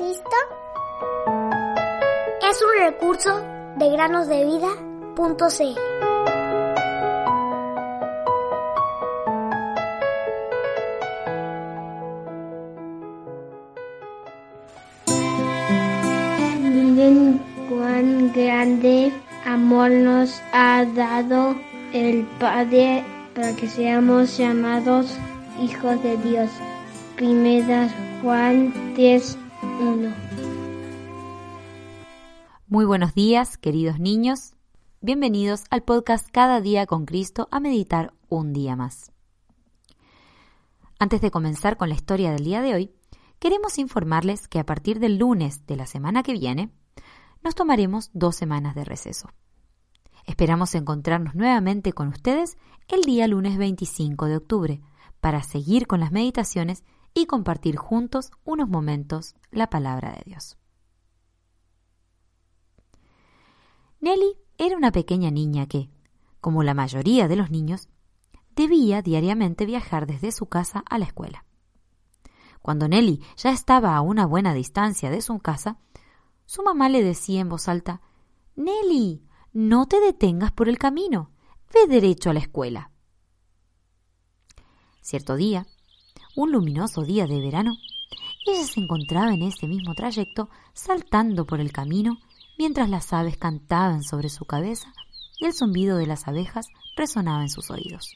Cristo es un recurso de granosdevida.cl. Miren cuán grande amor nos ha dado el Padre para que seamos llamados hijos de Dios. Primera Juan 10.1 Muy buenos días, queridos niños. Bienvenidos al podcast Cada día con Cristo a meditar un día más. Antes de comenzar con la historia del día de hoy, queremos informarles que a partir del lunes de la semana que viene, nos tomaremos dos semanas de receso. Esperamos encontrarnos nuevamente con ustedes el día lunes 25 de octubre para seguir con las meditaciones y compartir juntos unos momentos la palabra de Dios. Nelly era una pequeña niña que, como la mayoría de los niños, debía diariamente viajar desde su casa a la escuela. Cuando Nelly ya estaba a una buena distancia de su casa, su mamá le decía en voz alta Nelly, no te detengas por el camino, ve derecho a la escuela. Cierto día, un luminoso día de verano, ella se encontraba en ese mismo trayecto saltando por el camino mientras las aves cantaban sobre su cabeza y el zumbido de las abejas resonaba en sus oídos.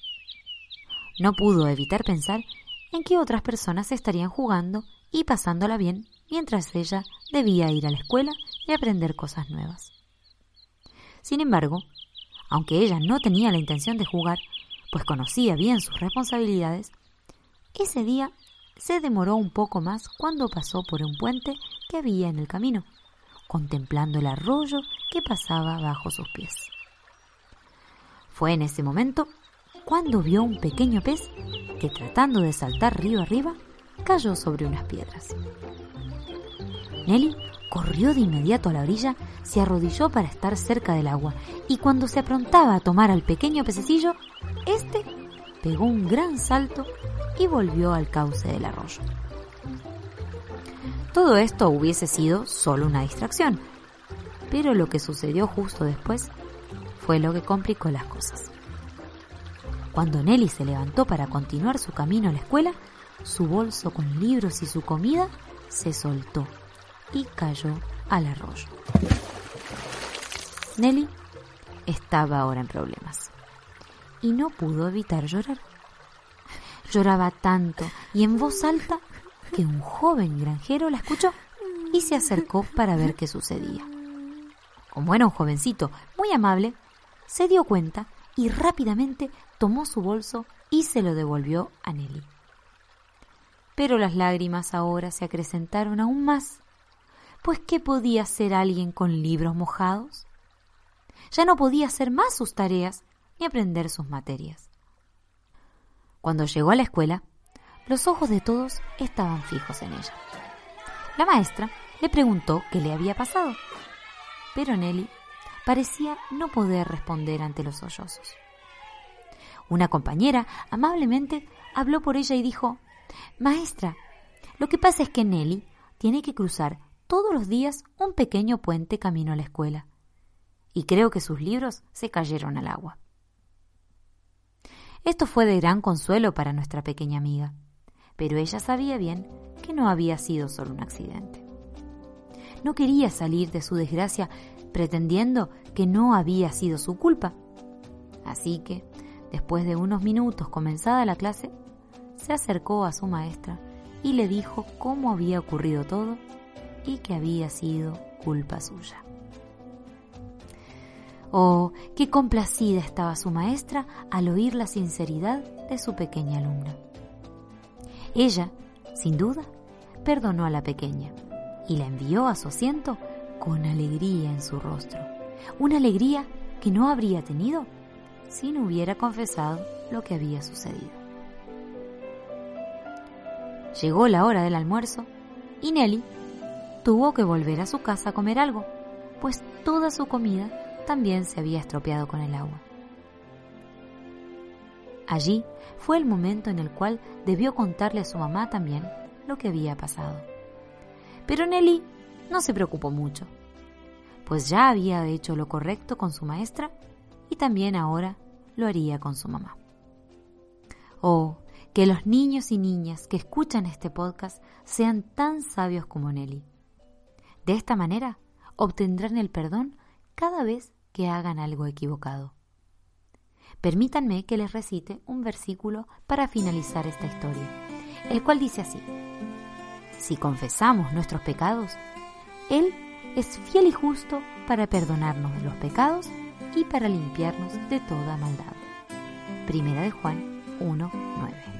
No pudo evitar pensar en que otras personas estarían jugando y pasándola bien mientras ella debía ir a la escuela y aprender cosas nuevas. Sin embargo, aunque ella no tenía la intención de jugar, pues conocía bien sus responsabilidades, ese día se demoró un poco más cuando pasó por un puente que había en el camino, contemplando el arroyo que pasaba bajo sus pies. Fue en ese momento cuando vio un pequeño pez que tratando de saltar río arriba cayó sobre unas piedras. Nelly corrió de inmediato a la orilla, se arrodilló para estar cerca del agua y cuando se aprontaba a tomar al pequeño pececillo, este pegó un gran salto y volvió al cauce del arroyo. Todo esto hubiese sido solo una distracción, pero lo que sucedió justo después fue lo que complicó las cosas. Cuando Nelly se levantó para continuar su camino a la escuela, su bolso con libros y su comida se soltó y cayó al arroyo. Nelly estaba ahora en problemas y no pudo evitar llorar. Lloraba tanto y en voz alta que un joven granjero la escuchó y se acercó para ver qué sucedía. Como era un jovencito muy amable, se dio cuenta y rápidamente tomó su bolso y se lo devolvió a Nelly. Pero las lágrimas ahora se acrecentaron aún más pues ¿qué podía hacer alguien con libros mojados? Ya no podía hacer más sus tareas ni aprender sus materias. Cuando llegó a la escuela, los ojos de todos estaban fijos en ella. La maestra le preguntó qué le había pasado, pero Nelly parecía no poder responder ante los sollozos. Una compañera amablemente habló por ella y dijo, Maestra, lo que pasa es que Nelly tiene que cruzar todos los días un pequeño puente camino a la escuela, y creo que sus libros se cayeron al agua. Esto fue de gran consuelo para nuestra pequeña amiga, pero ella sabía bien que no había sido solo un accidente. No quería salir de su desgracia pretendiendo que no había sido su culpa. Así que, después de unos minutos comenzada la clase, se acercó a su maestra y le dijo cómo había ocurrido todo y que había sido culpa suya. Oh, qué complacida estaba su maestra al oír la sinceridad de su pequeña alumna. Ella, sin duda, perdonó a la pequeña y la envió a su asiento con alegría en su rostro, una alegría que no habría tenido si no hubiera confesado lo que había sucedido. Llegó la hora del almuerzo y Nelly tuvo que volver a su casa a comer algo, pues toda su comida también se había estropeado con el agua. Allí fue el momento en el cual debió contarle a su mamá también lo que había pasado. Pero Nelly no se preocupó mucho, pues ya había hecho lo correcto con su maestra y también ahora lo haría con su mamá. Oh, que los niños y niñas que escuchan este podcast sean tan sabios como Nelly. De esta manera obtendrán el perdón cada vez que hagan algo equivocado. Permítanme que les recite un versículo para finalizar esta historia, el cual dice así, Si confesamos nuestros pecados, Él es fiel y justo para perdonarnos de los pecados y para limpiarnos de toda maldad. Primera de Juan 1.9.